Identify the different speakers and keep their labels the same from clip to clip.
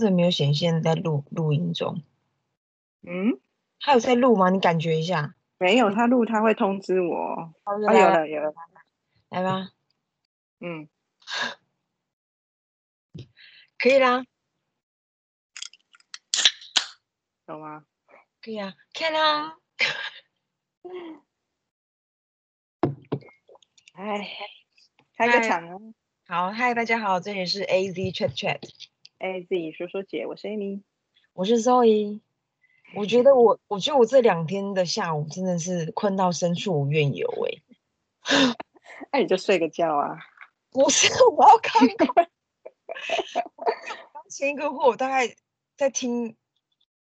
Speaker 1: 怎么没有显现在录录音中？
Speaker 2: 嗯，
Speaker 1: 他有在录吗？你感觉一下。
Speaker 2: 没有，他录他会通知我。
Speaker 1: 好，
Speaker 2: 啊，有了有了，
Speaker 1: 来吧，
Speaker 2: 嗯，
Speaker 1: 可以啦，
Speaker 2: 有吗？
Speaker 1: 可以啊，看啦。
Speaker 2: 哎，开个
Speaker 1: 嗨
Speaker 2: 场啊！
Speaker 1: 好，嗨，大家好，这里是 A Z Chat Chat，
Speaker 2: 哎，自己说说姐，我是 Amy。
Speaker 1: 我是 Zoe。我觉得我，我觉得我这两天的下午真的是困到深处无怨尤哎、
Speaker 2: 那你就睡个觉啊。
Speaker 1: 不是，我要看过。刚前一个货，我大概在听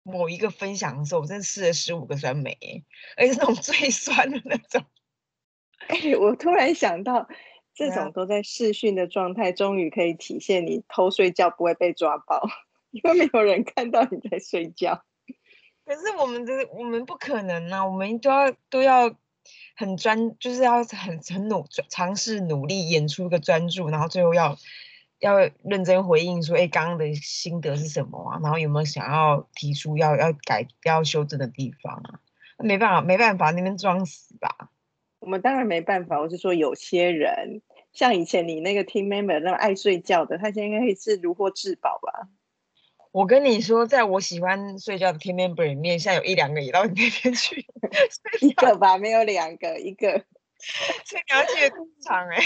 Speaker 1: 某一个分享的时候，我真的吃了十五个酸梅、欸，而且是那种最酸的那种。
Speaker 2: 哎，我突然想到，这种都在试训的状态，终于可以体现你偷睡觉不会被抓包，因为没有人看到你在睡觉。
Speaker 1: 可是我们的我们不可能啊，我们都要都要很专，就是要很很努尝试努力演出一个专注，然后最后要要认真回应说，哎，刚刚的心得是什么啊？然后有没有想要提出要要改要修正的地方啊？没办法，没办法，那边装死吧。
Speaker 2: 我们当然没办法，我是说有些人，像以前你那个 team member 那么爱睡觉的，他现在应该是如获至宝吧？
Speaker 1: 我跟你说，在我喜欢睡觉的 team member 里面，现在有一两个也到你那边去
Speaker 2: 一个吧，没有两个，一个。
Speaker 1: 所以你要记得通常哎、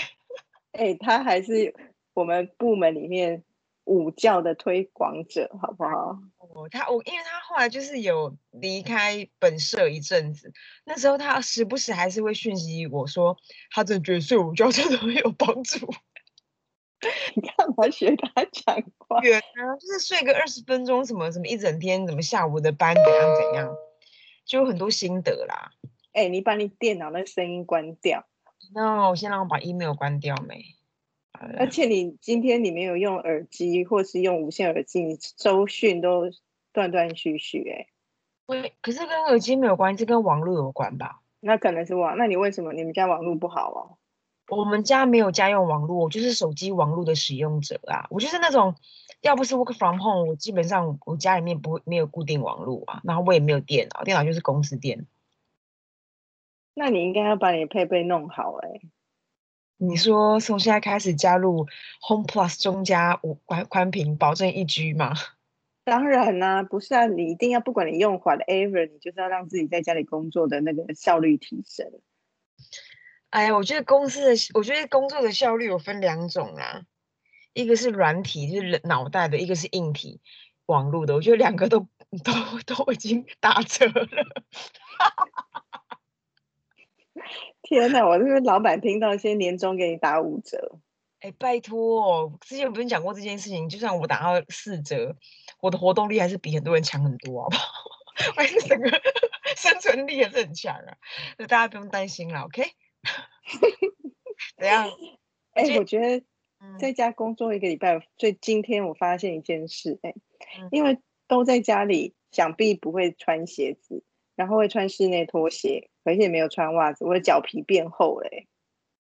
Speaker 2: 哎、他还是我们部门里面午觉的推广者，好不好？
Speaker 1: 哦，他我因为他后来就是有离开本社一阵子，那时候他时不时还是会讯息我说，他真的觉得睡午觉真的很有帮助。
Speaker 2: 你干嘛学他讲话？
Speaker 1: 远啊，就是睡个二十分钟，什么什么一整天，怎么下午的班怎样怎样，就有很多心得啦。
Speaker 2: 哎、你把你电脑那声音关掉，
Speaker 1: 那我先让我把 email 关掉没？
Speaker 2: 而且你今天你没有用耳机或是用无线耳机，你收讯都断断续续、哎，
Speaker 1: 喂，可是跟耳机没有关系，这跟网络有关吧？
Speaker 2: 那可能是网，那你为什么你们家网络不好哦？
Speaker 1: 我们家没有家用网络，我就是手机网络的使用者啊。我就是那种，要不是 work from home，我基本上我家里面不会没有固定网络啊，然后我也没有电脑，电脑就是公司电脑。
Speaker 2: 那你应该要把你的配备弄好、哎，
Speaker 1: 你说从现在开始加入 Home Plus 中加五宽宽屏，保证一 G 吗？
Speaker 2: 当然啦、不是啊，你一定要不管你用 whatever，你就是要让自己在家里工作的那个效率提升。
Speaker 1: 哎呀，我觉得公司的，我觉得工作的效率有分两种啊，一个是软体，就是人脑袋的；一个是硬体，网络的。我觉得两个都都都已经打折了。
Speaker 2: 天哪，我这个老板听到先年终给你打五折，
Speaker 1: 哎，拜托哦，之前不是讲过这件事情？就算我打到四折，我的活动力还是比很多人强很多，好不好？我 还是整个 生存力也是很强啊，那大家不用担心了，OK？怎样？
Speaker 2: 哎、
Speaker 1: 这
Speaker 2: 我觉得
Speaker 1: 嗯
Speaker 2: 在家工作一个礼拜，最今天我发现一件事，哎、
Speaker 1: 嗯
Speaker 2: 因为都在家里，想必不会穿鞋子，然后会穿室内拖鞋，而且没有穿袜子，我的脚皮变厚了、哎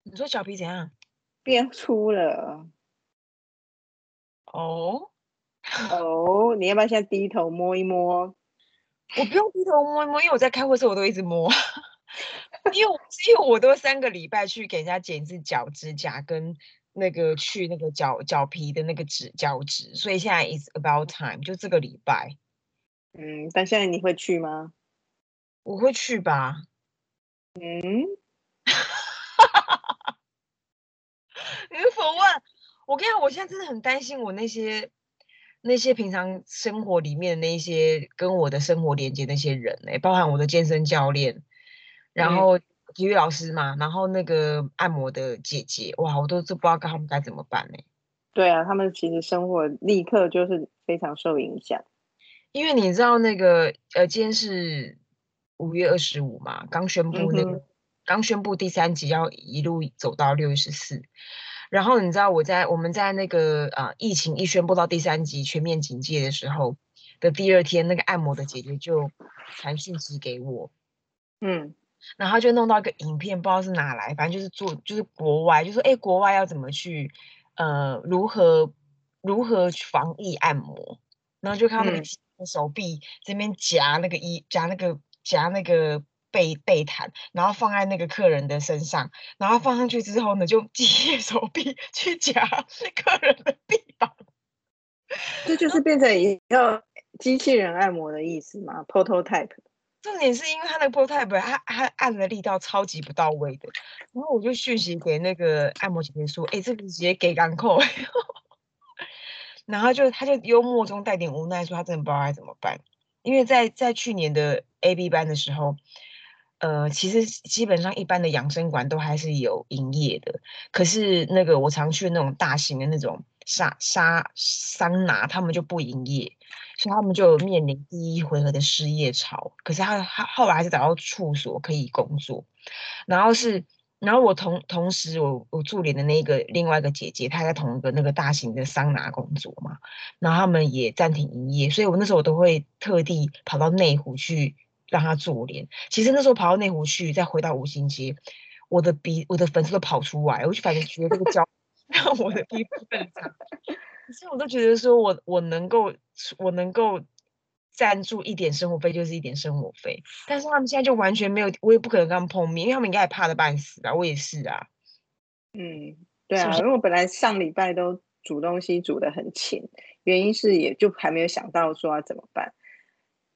Speaker 1: 你说脚皮怎样？
Speaker 2: 变粗了。
Speaker 1: 哦，
Speaker 2: 哦，你要不要现在低头摸一摸？
Speaker 1: 我不用低头摸一摸，因为我在开会的时候我都一直摸，因为我因为我都三个礼拜去给人家剪一次脚指甲跟那个去那个脚脚皮的那个指脚趾，所以现在 is about time，就这个礼拜
Speaker 2: 嗯，但现在你会去吗？
Speaker 1: 我会去吧。
Speaker 2: 嗯，
Speaker 1: 你是否问？我跟你讲，我现在真的很担心我那些那些平常生活里面的那些跟我的生活连接那些人哎、包含我的健身教练，然
Speaker 2: 嗯
Speaker 1: 后体育老师嘛，然后那个按摩的姐姐，哇，我都都不知道跟他们该怎么办呢、
Speaker 2: 对啊，他们其实生活立刻就是非常受影响。
Speaker 1: 因为你知道那个呃，今天是五月二十五嘛，刚宣布那
Speaker 2: 嗯
Speaker 1: 个、刚宣布第三集要一路走到六月十四，然后你知道我在我们在那个呃疫情一宣布到第三集全面警戒的时候的第二天，那个按摩的姐姐就传讯息给我，
Speaker 2: 嗯，
Speaker 1: 然后就弄到一个影片，不知道是哪来，反正就是做就是国外，就说哎国外要怎么去呃如何如何防疫按摩。然后就看到那个手臂这边夹那个衣夹那个夹那个被被毯，然后放在那个客人的身上，然后放上去之后呢，就机械手臂去夹客人的臂膀。
Speaker 2: 这就是变成一个机器人按摩的意思吗？prototype。
Speaker 1: 重点是因为他那个 prototype，他他按的力道超级不到位的，然后我就讯息给那个按摩姐姐说，哎、这个直接给港口，然后就他就幽默中带点无奈说，他真的不知道该怎么办，因为在在去年的 A B 班的时候，呃，其实基本上一般的养生馆都还是有营业的，可是那个我常去的那种大型的那种沙沙桑拿，他们就不营业。所以他们就面临第一回合的失业潮。可是他他后来还是找到处所可以工作，然后是，然后我同同时我我助理的那个另外一个姐姐，她在同一个那个大型的桑拿工作嘛，然后他们也暂停营业，所以我那时候我都会特地跑到内湖去让她做脸。其实那时候跑到内湖去，再回到五星街，我的鼻我的粉丝都跑出来，我就反正觉得这个胶让我的皮肤更差。可是我都觉得说我我能够我能够赞助一点生活费就是一点生活费，但是他们现在就完全没有，我也不可能跟他们碰面，因为他们应该也怕的半死啊，我也是啊。
Speaker 2: 嗯，对啊，
Speaker 1: 是不是
Speaker 2: 因为我本来上礼拜都煮东西煮的很勤，原因是也就还没有想到说要怎么办，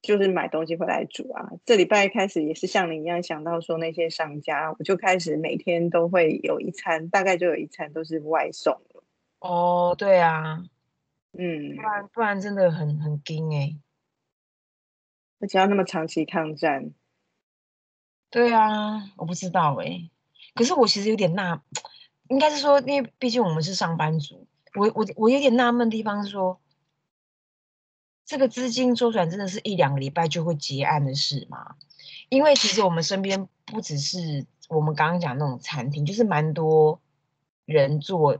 Speaker 2: 就是买东西回来煮啊。这礼拜开始也是像你一样想到说那些商家，我就开始每天都会有一餐，大概就有一餐都是外送了。
Speaker 1: 哦，对啊，
Speaker 2: 嗯
Speaker 1: 不，然不然真的很很惊哎、
Speaker 2: 而且要那么长期抗战，
Speaker 1: 对啊，我不知道哎、可是我其实有点纳，应该是说，因为毕竟我们是上班族，我我我有点纳闷的地方是说，这个资金周转真的是一两个礼拜就会结案的事吗？因为其实我们身边不只是我们刚刚讲那种餐厅，就是蛮多人做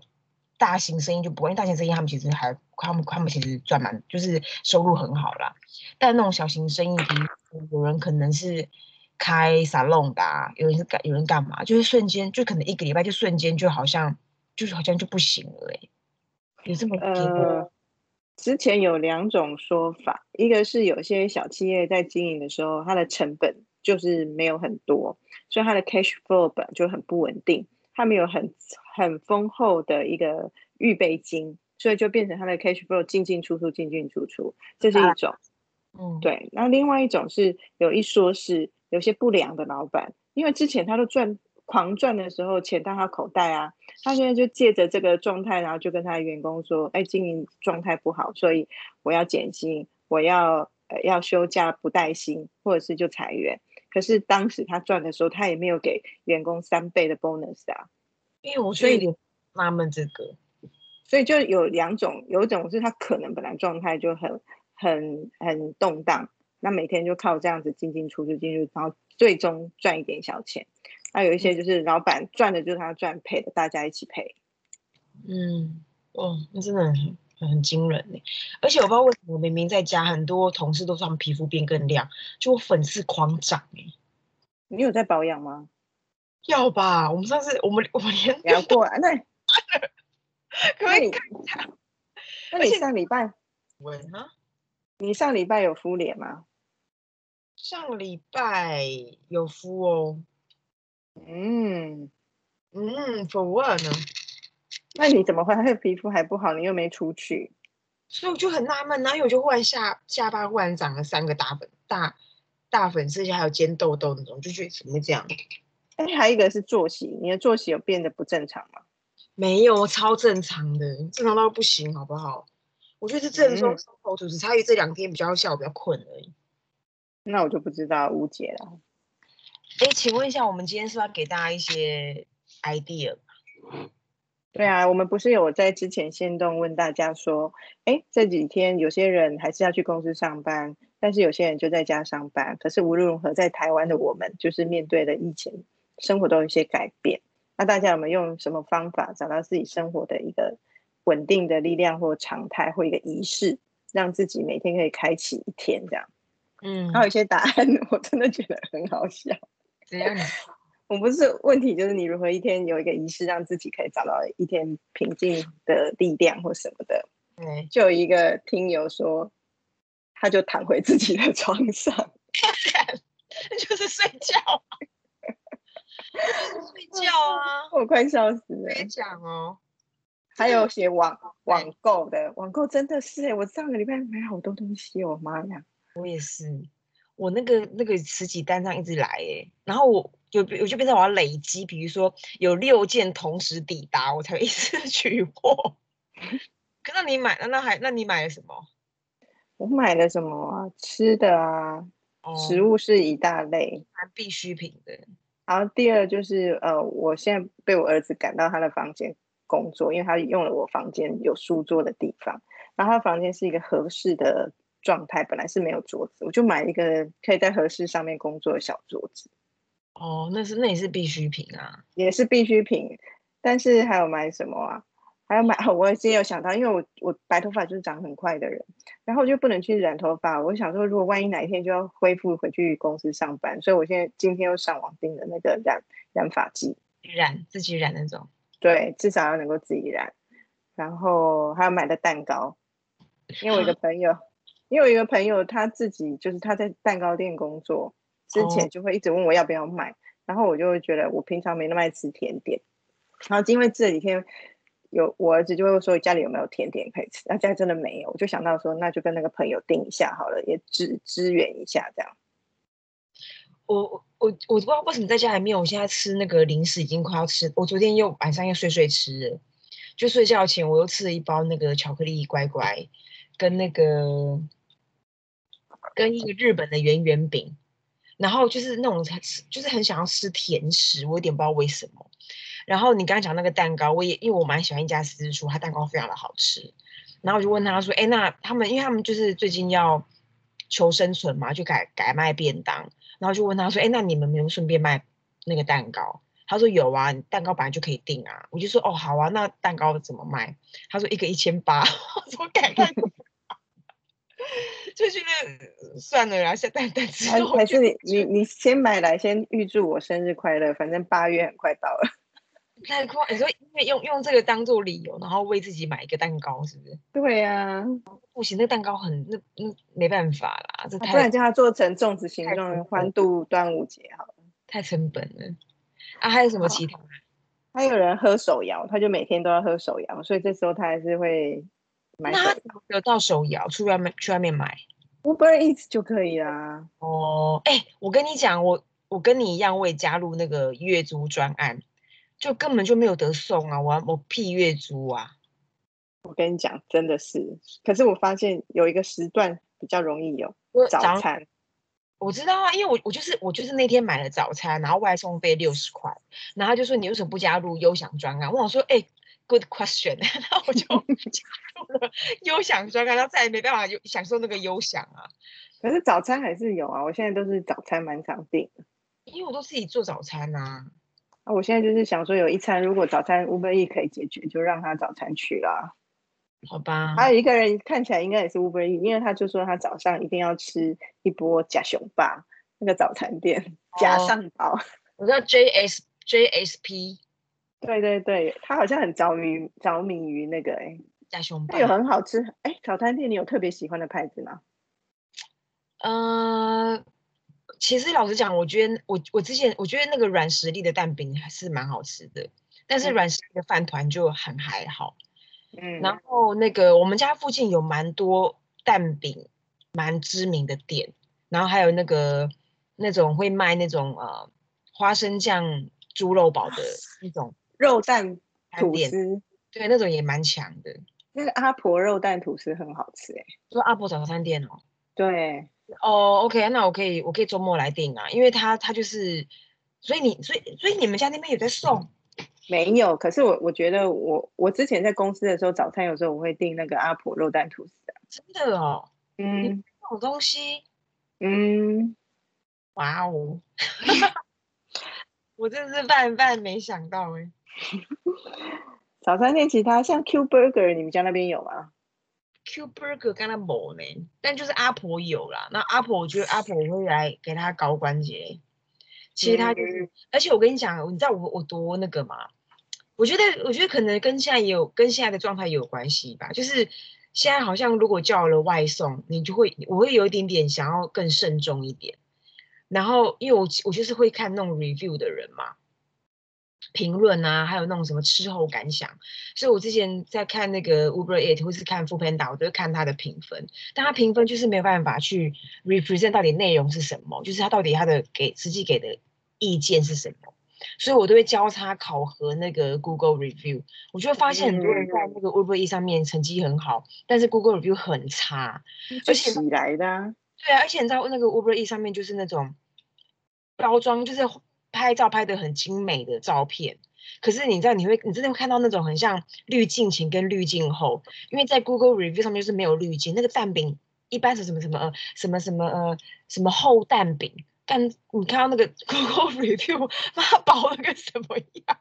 Speaker 1: 大型生意就不会，因为大型生意他们其实还他们他们其实赚蛮就是收入很好啦，但那种小型生意，比如有人可能是开沙龙的、啊，有人是干有人干嘛，就是瞬间就可能一个礼拜就瞬间就好像就是好像就不行了哎、有这么给
Speaker 2: 呃，之前有两种说法，一个是有些小企业在经营的时候，它的成本就是没有很多，所以它的 cash flow 本就很不稳定，他们有很很丰厚的一个预备金，所以就变成他的 cash flow 进进出出进进出出，这是一种。
Speaker 1: 嗯
Speaker 2: 对，那另外一种是有一说是有些不良的老板，因为之前他都赚狂赚的时候钱到他口袋啊，他现在就借着这个状态，然后就跟他的员工说，哎，经营状态不好，所以我要减薪，我要呃要休假不带薪，或者是就裁员。可是当时他赚的时候，他也没有给员工三倍的 bonus 啊，
Speaker 1: 因为我
Speaker 2: 所以
Speaker 1: 纳闷这个，
Speaker 2: 所以就有两种，有一种是他可能本来状态就很很很动荡，那每天就靠这样子进进出出进入，然后最终赚一点小钱。那有一些就是老板赚的就是他赚，赔的大家一起赔。
Speaker 1: 嗯，哦，那真的很很惊人呢。而且我不知道为什么，明明在家很多同事都说他们皮肤变更亮，就我粉刺狂长哎。
Speaker 2: 你有在保养吗？
Speaker 1: 要吧？我们上次我们我们连
Speaker 2: 聊过啊，那
Speaker 1: 可以
Speaker 2: 那你
Speaker 1: 看一下
Speaker 2: 那你上礼拜
Speaker 1: 文啊。
Speaker 2: 你上礼拜有敷脸吗？
Speaker 1: 上礼拜有敷哦，
Speaker 2: 嗯，
Speaker 1: 嗯，for what 呢？
Speaker 2: 那你怎么会还皮肤还不好？你又没出去？
Speaker 1: 所以我就很纳闷，然后我就忽然下下巴忽然长了三个大粉大大粉刺，而且还有尖痘痘那种，就觉得怎么会这样？
Speaker 2: 哎，还有一个是作息，你的作息有变得不正常吗？
Speaker 1: 没有，超正常的，正常到不行，好不好？我觉得是正中
Speaker 2: 嗯
Speaker 1: 手口图，只差于这两天比较下午比较困而已。
Speaker 2: 那我就不知道，无解了。
Speaker 1: 哎，请问一下，我们今天是要给大家一些 idea？
Speaker 2: 对啊，我们不是有在之前先动问大家说，哎，这几天有些人还是要去公司上班，但是有些人就在家上班。可是无论如何，在台湾的我们就是面对了疫情，生活都有一些改变。那大家有没有用什么方法找到自己生活的一个稳定的力量或常态或一个仪式，让自己每天可以开启一天这样？
Speaker 1: 嗯
Speaker 2: 还，有一些答案，我真的觉得很好笑。
Speaker 1: 怎样？
Speaker 2: 我不是问题，就是你如何一天有一个仪式，让自己可以找到一天平静的力量或什么的。
Speaker 1: 对，
Speaker 2: 就有一个听友说，他就躺回自己的床上，
Speaker 1: 就是睡觉啊，睡觉啊，
Speaker 2: 我快笑死了。
Speaker 1: 别讲哦。
Speaker 2: 还有写网网购的，网购真的是哎，我上个礼拜买好多东西我，妈呀！
Speaker 1: 我也是，我那个那个十几单上一直来哎，然后我就我就变成我要累积，比如说有六件同时抵达，我才会一次 取货。可那你买那那还那你买了什么？
Speaker 2: 我买了什么啊？吃的啊，食物是一大类，
Speaker 1: 必需品的。
Speaker 2: 然后第二就是呃，我现在被我儿子赶到他的房间。工作，因为他用了我房间有书桌的地方，然后他房间是一个合适的状态，本来是没有桌子，我就买一个可以在合适上面工作的小桌子。
Speaker 1: 哦，那是那也是必需品啊，
Speaker 2: 也是必需品。但是还有买什么啊？还要买，我今天有想到，因为我我白头发就是长很快的人，然后我就不能去染头发。我想说，如果万一哪一天就要恢复回去公司上班，所以我现在今天又上网订了那个染染发剂，
Speaker 1: 染自己染那种。
Speaker 2: 对，至少要能够自己染，然后还有买的蛋糕，因为我一个朋友，因为我一个朋友他自己就是他在蛋糕店工作，之前就会一直问我要不要买，然后我就会觉得我平常没那么爱吃甜点，然后因为这几天有我儿子就会说家里有没有甜点可以吃，那家里真的没有，我就想到说那就跟那个朋友订一下好了，也支支援一下这样。
Speaker 1: 我我我不知道为什么在家里面，我现在吃那个零食已经快要吃。我昨天又晚上又睡睡吃了，就睡觉前我又吃了一包那个巧克力乖乖，跟那个跟一个日本的圆圆饼，然后就是那种吃，就是很想要吃甜食，我有点不知道为什么。然后你刚刚讲那个蛋糕，我也因为我蛮喜欢一家私厨，他蛋糕非常的好吃。然后我就问他说：“哎，那他们因为他们就是最近要求生存嘛，就改改卖便当。”然后就问他说：“哎，那你们没有顺便卖那个蛋糕？”他说：“有啊，蛋糕本来就可以订啊。”我就说：“哦，好啊，那蛋糕怎么卖？”他说：“一个一千八。”我说：“改太 多。”就觉得算了啦，下蛋蛋之后
Speaker 2: 还是你你你先买来，先预祝我生日快乐。反正八月很快到了。
Speaker 1: 太快！你说因为用用这个当做理由，然后为自己买一个蛋糕，是不是？
Speaker 2: 对呀，
Speaker 1: 不行，那蛋糕很那那没办法啦，这太
Speaker 2: 不然叫它做成粽子形状，欢度端午节好了。
Speaker 1: 太成本了啊！还有什么其他？
Speaker 2: 还有人喝手摇，他就每天都要喝手摇，所以这时候他还是会买。
Speaker 1: 那得到手摇，去外面去外面买
Speaker 2: ，Uber Eats 就可以啊。
Speaker 1: 哦，哎，我跟你讲，我我跟你一样，我也加入那个月租专案。就根本就没有得送啊！我我屁月租啊！
Speaker 2: 我跟你讲，真的是。可是我发现有一个时段比较容易有早餐。
Speaker 1: 我知道啊，因为我我就是我就是那天买了早餐，然后外送费六十块，然后就说你为什么不加入优享专案？我想说，哎，good question，然后我就 加入了优享专刊，然后再也没办法有享受那个优享啊。
Speaker 2: 可是早餐还是有啊，我现在都是早餐蛮常订的，
Speaker 1: 因为我都自己做早餐啊。
Speaker 2: 啊，我现在就是想说，有一餐如果早餐 Uber E 可以解决，就让他早餐去啦。
Speaker 1: 好吧。
Speaker 2: 还有一个人看起来应该也是 Uber E，因为他就说他早上一定要吃一波假熊霸那个早餐店假上堡。
Speaker 1: 我知道 J S J S P。
Speaker 2: 对对对，他好像很着迷着迷于那个哎
Speaker 1: 假熊霸。
Speaker 2: 有很好吃哎，早餐店你有特别喜欢的牌子吗？
Speaker 1: 嗯。其实老实讲，我觉得我我之前我觉得那个软实力的蛋饼还是蛮好吃的，但是软实力的饭团就很还好。嗯，然后那个我们家附近有蛮多蛋饼蛮知名的店，然后还有那个那种会卖那种呃花生酱猪肉堡的那种
Speaker 2: 肉蛋吐司，
Speaker 1: 对，那种也蛮强的。
Speaker 2: 那个阿婆肉蛋吐司很好吃哎，
Speaker 1: 说阿婆早餐店哦。
Speaker 2: 对。
Speaker 1: 哦，OK，那我可以，我可以周末来订啊，因为他他就是，所以你，所以所以你们家那边有在送？
Speaker 2: 没有，可是我我觉得我我之前在公司的时候，早餐有时候我会订那个阿婆肉蛋吐司啊。
Speaker 1: 真的哦，嗯，这种东西，
Speaker 2: 嗯，
Speaker 1: 哇哦，我真是万万没想到哎。
Speaker 2: 早餐店其他像 Q Burger，你们家那边有吗
Speaker 1: ？Q Burger 刚才冇呢，但就是阿婆有啦。那阿婆，我觉得 阿婆我会来给他搞关节。其他就是，而且我跟你讲，你知道我我多那个吗？我觉得，我觉得可能跟现在也有跟现在的状态也有关系吧。就是现在好像如果叫了外送，你就会我会有一点点想要更慎重一点。然后因为我我就是会看那种 review 的人嘛。评论啊，还有那种什么吃后感想，所以我之前在看那个 Uber Eat 或是看 f o o Panda，我都会看它的评分，但它评分就是没有办法去 represent 到底内容是什么，就是它到底它的给实际给的意见是什么，所以我都会交叉考核那个 Google review，我就会发现很多人在那个 Uber Eat 上面成绩很好，但是 Google review 很差，
Speaker 2: 而且来的，
Speaker 1: 对啊，而且你知道那个 Uber Eat 上面就是那种包装就是。拍照拍的很精美的照片，可是你知道你会你真的会看到那种很像滤镜前跟滤镜后，因为在 Google Review 上面就是没有滤镜，那个蛋饼一般是什么什么呃什么什么呃什么厚蛋饼，但你看到那个 Google Review 它薄了个什么样，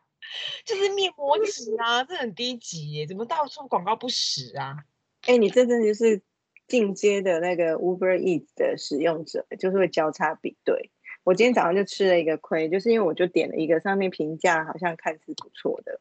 Speaker 1: 就是面膜纸啊，这很低级耶，怎么到处广告不实啊？
Speaker 2: 哎，你这真的就是进阶的那个 Uber Eats 的使用者，就是会交叉比对。我今天早上就吃了一个亏，就是因为我就点了一个上面评价好像看似不错的，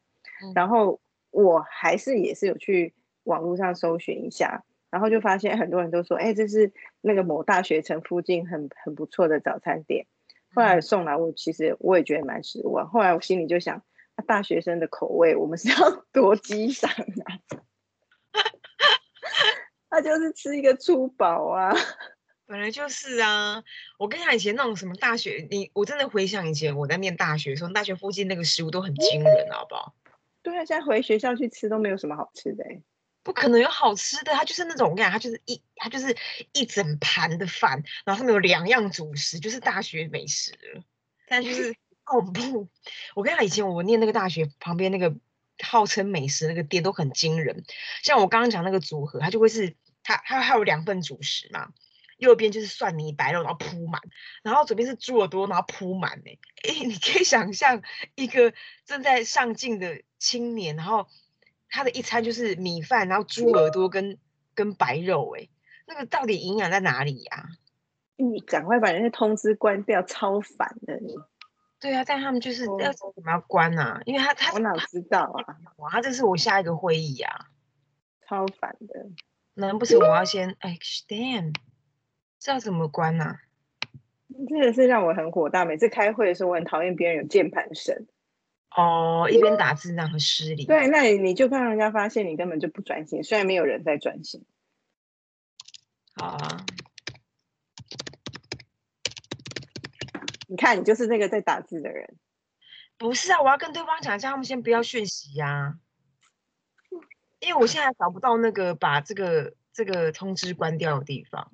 Speaker 2: 然后我还是也是有去网络上搜寻一下，然后就发现很多人都说，哎，这是那个某大学城附近很很不错的早餐店。后来送来，我其实我也觉得蛮失望。后来我心里就想，大学生的口味，我们是要 多激赏啊？他就是吃一个粗饱啊。
Speaker 1: 本来就是啊，我跟你讲，以前那种什么大学，你我真的回想以前我在念大学的时候，大学附近那个食物都很惊人，好不好？
Speaker 2: 对啊，现在回学校去吃都没有什么好吃的，
Speaker 1: 不可能有好吃的，它就是那种我跟你讲，它就是一它就是一整盘的饭，然后上面有两样主食，就是大学美食，但就是 恐怖。我跟你讲，以前我念那个大学旁边那个号称美食那个店都很惊人，像我刚刚讲那个组合，它就会是它它还有两份主食嘛。右边就是蒜泥白肉，然后铺满，然后左边是猪耳朵，然后铺满呢。哎，你可以想象一个正在上进的青年，然后他的一餐就是米饭，然后猪耳朵跟跟白肉，哎，那个到底营养在哪里呀？
Speaker 2: 你赶快把那些通知关掉，超烦的你。
Speaker 1: 对啊，但他们就是要怎么要关啊？因为他他
Speaker 2: 我哪知道啊？
Speaker 1: 哇，他这是我下一个会议啊，
Speaker 2: 超烦的。
Speaker 1: 难不成我要先哎，damn。这要怎么关呢？
Speaker 2: 真的是让我很火大。每次开会的时候，我很讨厌别人有键盘声。
Speaker 1: 哦，一边打字那很失礼。
Speaker 2: 对，那你你就怕人家发现你根本就不专心。虽然没有人在专心。
Speaker 1: 好啊。
Speaker 2: 你看，你就是那个在打字的人。
Speaker 1: 不是啊，我要跟对方讲，叫他们先不要讯息呀。因为我现在找不到那个把这个这个通知关掉的地方。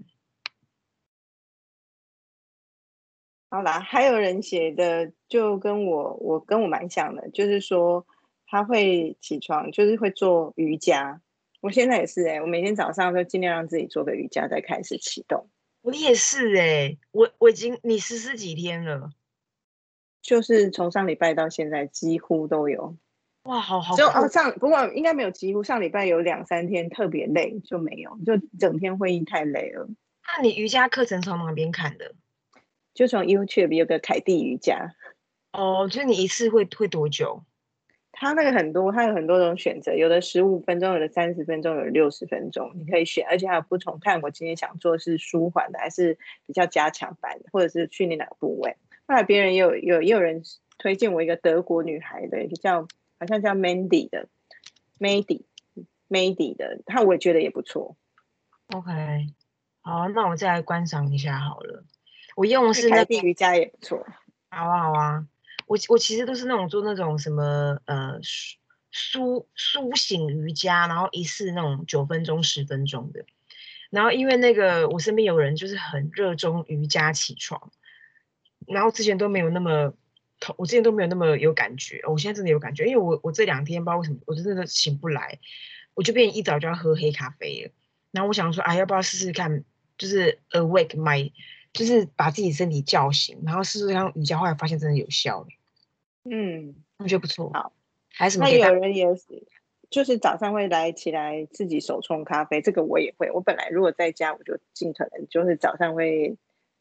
Speaker 2: 好啦，还有人写的就跟我我跟我蛮像的，就是说他会起床，就是会做瑜伽。我现在也是哎，我每天早上都尽量让自己做个瑜伽，再开始启动。
Speaker 1: 我也是哎，我我已经你实施几天了？
Speaker 2: 就是从上礼拜到现在几乎都有。
Speaker 1: 哇，好好。
Speaker 2: 就哦上不过应该没有几乎，上礼拜有两三天特别累就没有，就整天会议太累了。
Speaker 1: 那你瑜伽课程从哪边看的？
Speaker 2: 就从 YouTube 有个凯蒂瑜伽，
Speaker 1: 哦，就是你一次会会多久？
Speaker 2: 它那个很多，它有很多种选择，有的十五分钟，有的三十分钟，有六十分钟，你可以选，而且还有不同。看我今天想做是舒缓的，还是比较加强版的，或者是训练哪个部位。后来别人也有有也有人推荐我一个德国女孩的，一个叫好像叫 Mandy 的，Mandy，Mandy 的，她我也觉得也不错。
Speaker 1: OK，好，那我再来观赏一下好了。我用的是那
Speaker 2: 瑜伽也不错，
Speaker 1: 好啊好啊，我我其实都是那种做那种什么呃苏苏苏醒瑜伽，然后一次那种九分钟十分钟的，然后因为那个我身边有人就是很热衷瑜伽起床，然后之前都没有那么，我之前都没有那么有感觉，我现在真的有感觉，因为我我这两天不知道为什么我真的醒不来，我就变一早就要喝黑咖啡了，然后我想说啊要不要试试看，就是 awake my。就是把自己身体叫醒，然后试试看瑜伽，后来发现真的有效。嗯，我觉得不错。
Speaker 2: 好，
Speaker 1: 还什么？
Speaker 2: 那有人也是，就是早上会来起来自己手冲咖啡，这个我也会。我本来如果在家，我就尽可能就是早上会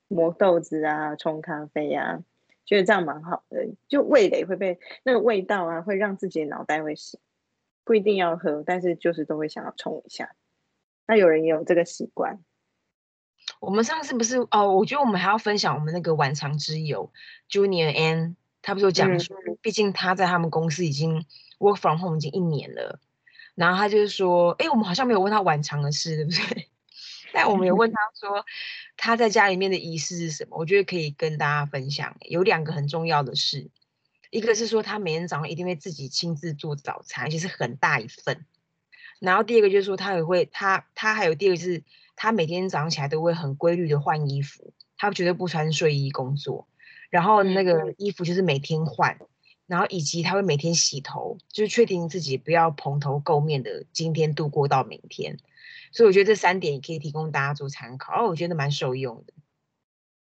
Speaker 2: 磨豆子啊，冲咖啡啊，觉得这样蛮好的。就味蕾会被那个味道啊，会让自己的脑袋会醒。不一定要喝，但是就是都会想要冲一下。那有人也有这个习惯。
Speaker 1: 我们上次不是哦？我觉得我们还要分享我们那个晚长之友 Junior N，他不是有讲说，毕竟他在他们公司已经 work from home 已经一年了，然后他就是说，哎，我们好像没有问他晚长的事，对不对？但我们有问他说，他在家里面的仪式是什么？我觉得可以跟大家分享，有两个很重要的事，一个是说他每天早上一定会自己亲自做早餐，而且是很大一份，然后第二个就是说他也会，他他还有第二个是。他每天早上起来都会很规律的换衣服，他绝对不穿睡衣工作，然后那个衣服就是每天换，然后以及他会每天洗头，就是确定自己不要蓬头垢面的今天度过到明天。所以我觉得这三点也可以提供大家做参考，哦，我觉得蛮受用的。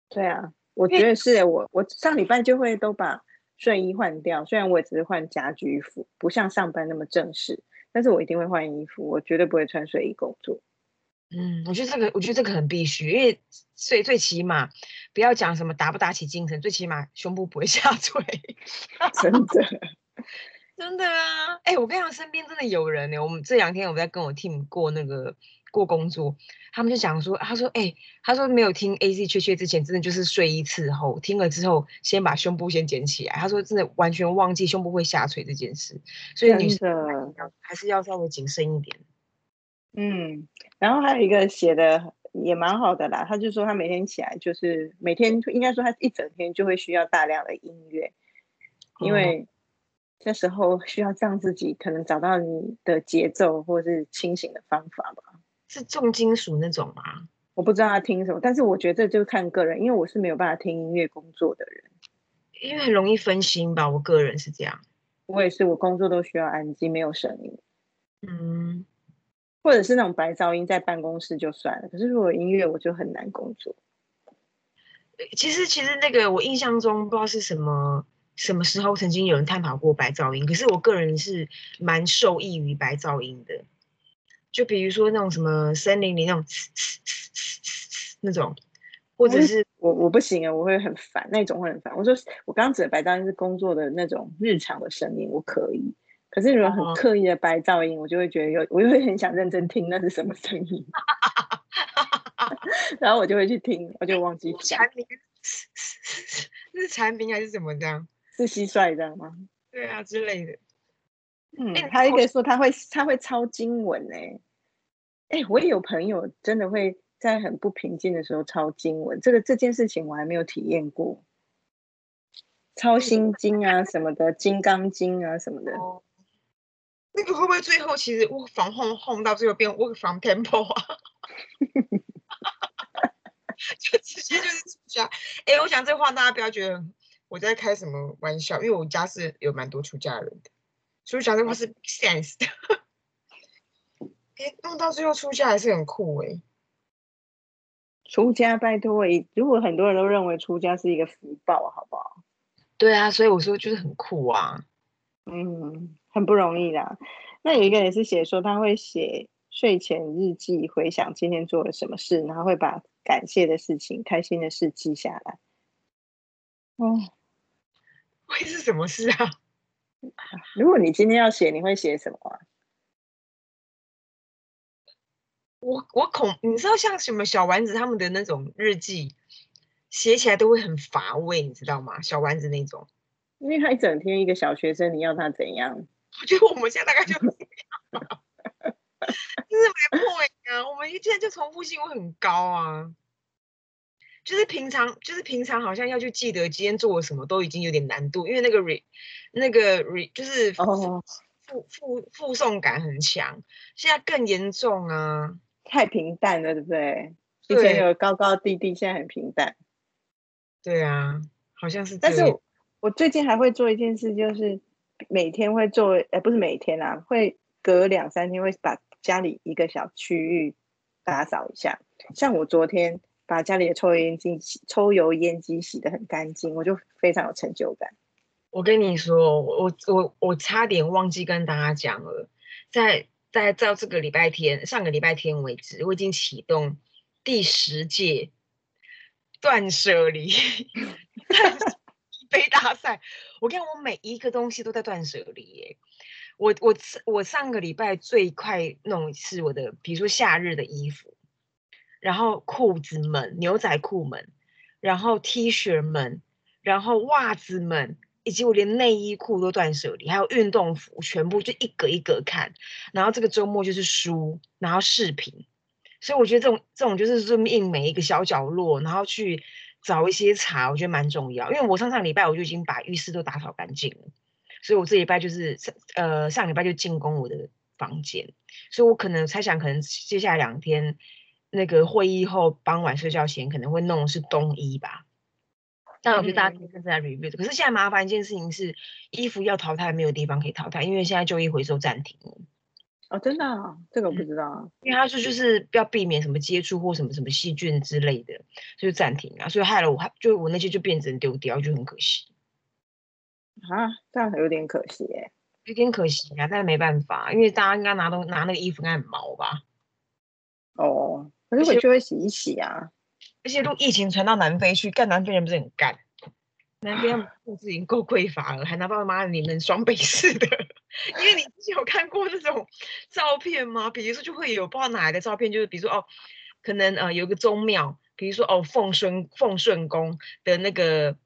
Speaker 2: 对啊，我觉得是我我上礼拜就会都把睡衣换掉，虽然我也只是换家居服，不像上班那么正式，但是我一定会换衣服，我绝对不会穿睡衣工作。
Speaker 1: 嗯，我觉得这个，我觉得这个很必须，因为最最起码不要讲什么打不打起精神，最起码胸部不会 下垂。
Speaker 2: 真的，
Speaker 1: 真的啊！哎，我跟你讲，身边真的有人呢。我们这两天我在跟我 team 过那个过工作，他们就讲说，他说，哎，他说没有听 A C 缺缺之前，真的就是睡衣伺候，听了之后先把胸部先捡起来。他说真的完全忘记胸部会下垂这件事，所以女生还是要稍微谨慎一点。
Speaker 2: 嗯，然后还有一个写的也蛮好的啦，他就说他每天起来就是每天应该说他一整天就会需要大量的音乐，因为这时候需要让自己可能找到你的节奏或是清醒的方法吧。
Speaker 1: 是重金属那种吗？
Speaker 2: 我不知道他听什么，但是我觉得这就看个人，因为我是没有办法听音乐工作的人，
Speaker 1: 因为很容易分心吧。我个人是这样，
Speaker 2: 我也是，我工作都需要安静，没有声音。嗯。或者是那种白噪音在办公室就算了，可是如果音乐我就很难工作。
Speaker 1: 其实其实那个我印象中不知道是什么什么时候曾经有人探讨过白噪音，可是我个人是蛮受益于白噪音的。就比如说那种什么森林里那种那种，或者是
Speaker 2: 我我不行啊，我会很烦那种会很烦。我说我刚刚指的白噪音是工作的那种日常的声音，我可以。可是如果很刻意的白噪音，我就会觉得有，我就会很想认真听那是什么声音，然后我就会去听，我就忘记
Speaker 1: 蝉鸣，是蝉鸣还是怎么这样？
Speaker 2: 是蟋蟀这样吗？
Speaker 1: 对啊之类的。
Speaker 2: 嗯，还有一个说他会他会抄经文呢。哎，我也有朋友真的会在很不平静的时候抄经文，这个这件事情我还没有体验过。抄心经啊什么的，金刚经啊什么的。
Speaker 1: 那个会不会最后其实 work from home home 到最后变 work from temple 啊？就直接就是出家。哎，我想这话大家不要觉得我在开什么玩笑，因为我家是有蛮多出家人的，所以讲这话是 sense 的。哎，弄到最后出家还是很酷哎。
Speaker 2: 出家拜托哎，如果很多人都认为出家是一个福报，好不好？
Speaker 1: 对啊，所以我说就是很酷啊。
Speaker 2: 嗯。很不容易啦。那有一个也是写说，他会写睡前日记，回想今天做了什么事，然后会把感谢的事情、开心的事记下来。
Speaker 1: 哦，会是什么事啊？
Speaker 2: 如果你今天要写，你会写什么？
Speaker 1: 我我恐你知道，像什么小丸子他们的那种日记，写起来都会很乏味，你知道吗？小丸子那种，
Speaker 2: 因为他一整天一个小学生，你要他怎样？
Speaker 1: 我觉得我们现在大概就是这样，就是没破啊。我们现在就重复性会很高啊，就是平常就是平常好像要去记得今天做了什么都已经有点难度，因为那个 re 那个 re 就是附附附送感很强，现在更严重啊，
Speaker 2: 太平淡了，对不对？以前有高高低低，现在很平淡。
Speaker 1: 对啊，好像是。
Speaker 2: 但是我最近还会做一件事，就是。每天会做，呃，不是每天啊，会隔两三天会把家里一个小区域打扫一下。像我昨天把家里的抽油烟机、抽油烟机洗得很干净，我就非常有成就感。
Speaker 1: 我跟你说，我我我差点忘记跟大家讲了，在在到这个礼拜天，上个礼拜天为止，我已经启动第十届断舍离。杯大赛，我跟，我每一个东西都在断舍离耶。我我我上个礼拜最快弄是我的，比如说夏日的衣服，然后裤子们、牛仔裤们，然后 T 恤们，然后袜子们，以及我连内衣裤都断舍离，还有运动服，全部就一格一格看。然后这个周末就是书，然后视频，所以我觉得这种这种就是顺应每一个小角落，然后去找一些茶，我觉得蛮重要。因为我上上礼拜我就已经把浴室都打扫干净了。所以我这礼拜就是呃上礼拜就进攻我的房间，所以我可能猜想，可能接下来两天那个会议后傍晚睡觉前可能会弄的是冬衣吧。但我觉得大家可以正在 review。可是现在麻烦一件事情是，衣服要淘汰没有地方可以淘汰，因为现在旧衣回收暂停了。
Speaker 2: 哦，真的？这个我不知道。
Speaker 1: 因为他说就是要避免什么接触或什么什么细菌之类的，就暂停啊。所以害了我，就我那些就变成丢掉，就很可惜。
Speaker 2: 啊，这样有点可惜哎，
Speaker 1: 有点可惜啊，但是没办法，因为大家应该拿东拿那个衣服应该很毛吧？
Speaker 2: 哦，可是回去会洗一洗啊。
Speaker 1: 而且都疫情传到南非去，干南非人不是很干？南非物资已经够匮乏了，还拿爸爸妈妈你们双倍式的？因为你之前有看过那种照片吗？比如说就会有不知道哪来的照片，就是比如说哦，可能呃有个宗庙，比如说哦奉顺奉顺宫的那个。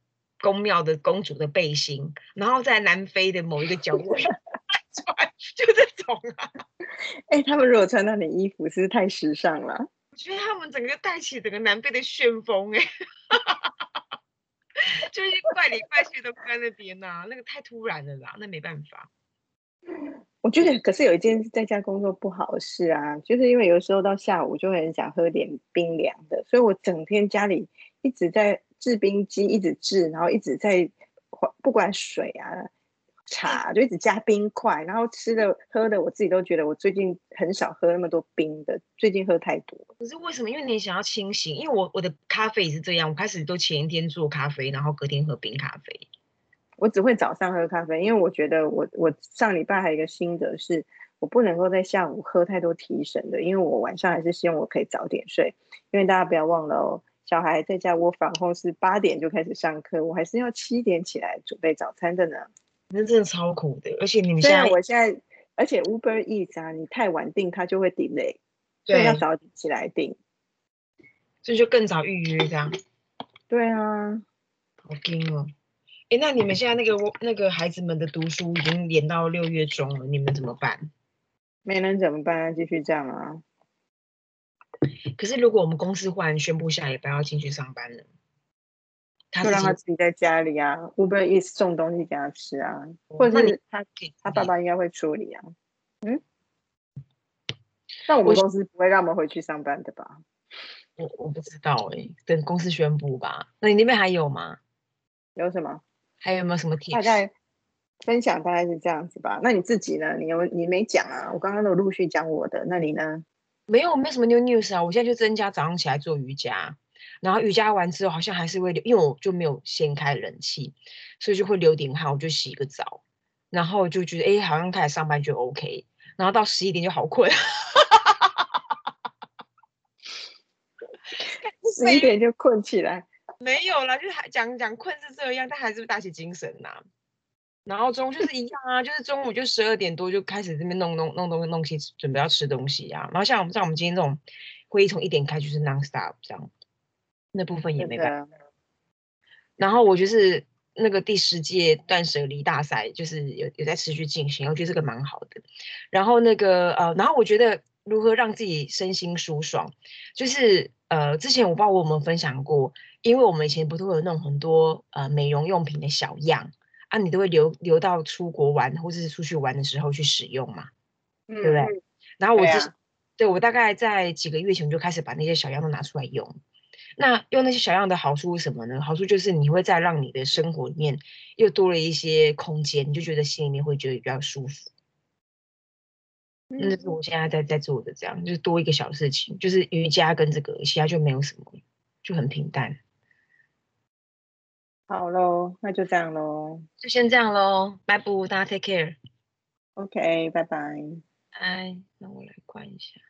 Speaker 1: 宫庙的公主的背心，然后在南非的某一个角落穿，就这种啊。
Speaker 2: 哎，他们如果穿那件衣服，是不是太时尚了？
Speaker 1: 我觉得他们整个带起整个南非的旋风，哎，就是怪里怪气都在那边呐，那个太突然了啦，那没办法。
Speaker 2: 我觉得，可是有一件在家工作不好的事啊，就是因为有时候到下午就会很想喝点冰凉的，所以我整天家里一直在。制冰机一直制，然后一直在不管水啊、茶，就一直加冰块，然后吃的喝的，我自己都觉得我最近很少喝那么多冰的，最近喝太多。
Speaker 1: 可是为什么？因为你想要清醒。因为我我的咖啡也是这样，我开始都前一天做咖啡，然后隔天喝冰咖啡。
Speaker 2: 我只会早上喝咖啡，因为我觉得我我上礼拜还有一个心得是，我不能够在下午喝太多提神的，因为我晚上还是希望我可以早点睡。因为大家不要忘了哦。小孩在家，我反后是八点就开始上课，我还是要七点起来准备早餐的呢。
Speaker 1: 那真的超苦的，而且你们现在，
Speaker 2: 我现在，而且 Uber Eats 啊，你太晚订，它就会 delay，所以要早起来订，
Speaker 1: 所以就更早预约这样。
Speaker 2: 对啊，
Speaker 1: 好惊哦！哎，那你们现在那个那个孩子们的读书已经连到六月中了，你们怎么办？
Speaker 2: 没能怎么办？继续这样啊。
Speaker 1: 可是，如果我们公司忽然宣布下礼拜要进去上班了，
Speaker 2: 就让他自己在家里啊，Uber Eats 送东西给他吃啊，或者是他他爸爸应该会处理啊。嗯，那我们公司不会让我们回去上班的吧？
Speaker 1: 我我不知道哎，等公司宣布吧。那你那边还有吗？
Speaker 2: 有什么？
Speaker 1: 还有没有什么
Speaker 2: 大概分享大概是这样子吧。那你自己呢？你有你没讲啊？我刚刚都陆续讲我的，那你呢？
Speaker 1: 没有，没什么 new news 啊。我现在就增加早上起来做瑜伽，然后瑜伽完之后好像还是会流，因为我就没有先开冷气，所以就会流点汗。我就洗个澡，然后就觉得哎，好像开始上班就 OK。然后到十一点就好困，
Speaker 2: 十一点就困起来。
Speaker 1: 没有啦，就是还讲讲困是这样，但还是打起精神呐。然后中就是一样啊，就是中午就十二点多就开始这边弄弄弄东弄西，准备要吃东西啊。然后像我们像我们今天这种会议从一点开就是 non stop 这样，那部分也没办法。然后我就是那个第十届断舍离大赛，就是有有在持续进行，我觉得这个蛮好的。然后那个呃，然后我觉得如何让自己身心舒爽，就是呃，之前我不知道我有没有分享过，因为我们以前不都有那种很多呃美容用品的小样。啊，你都会留留到出国玩或者是出去玩的时候去使用嘛，对不对？然后我之对我大概在几个月前就开始把那些小样都拿出来用。那用那些小样的好处是什么呢？好处就是你会在让你的生活里面又多了一些空间，你就觉得心里面会觉得比较舒服。那是我现在在在做的，这样就是多一个小事情，就是瑜伽跟这个，其他就没有什么，就很平淡。
Speaker 2: 好喽，那就这样喽，
Speaker 1: 就先这样喽，拜拜，大家 take care。
Speaker 2: OK，拜拜。
Speaker 1: 哎，那我来关一下。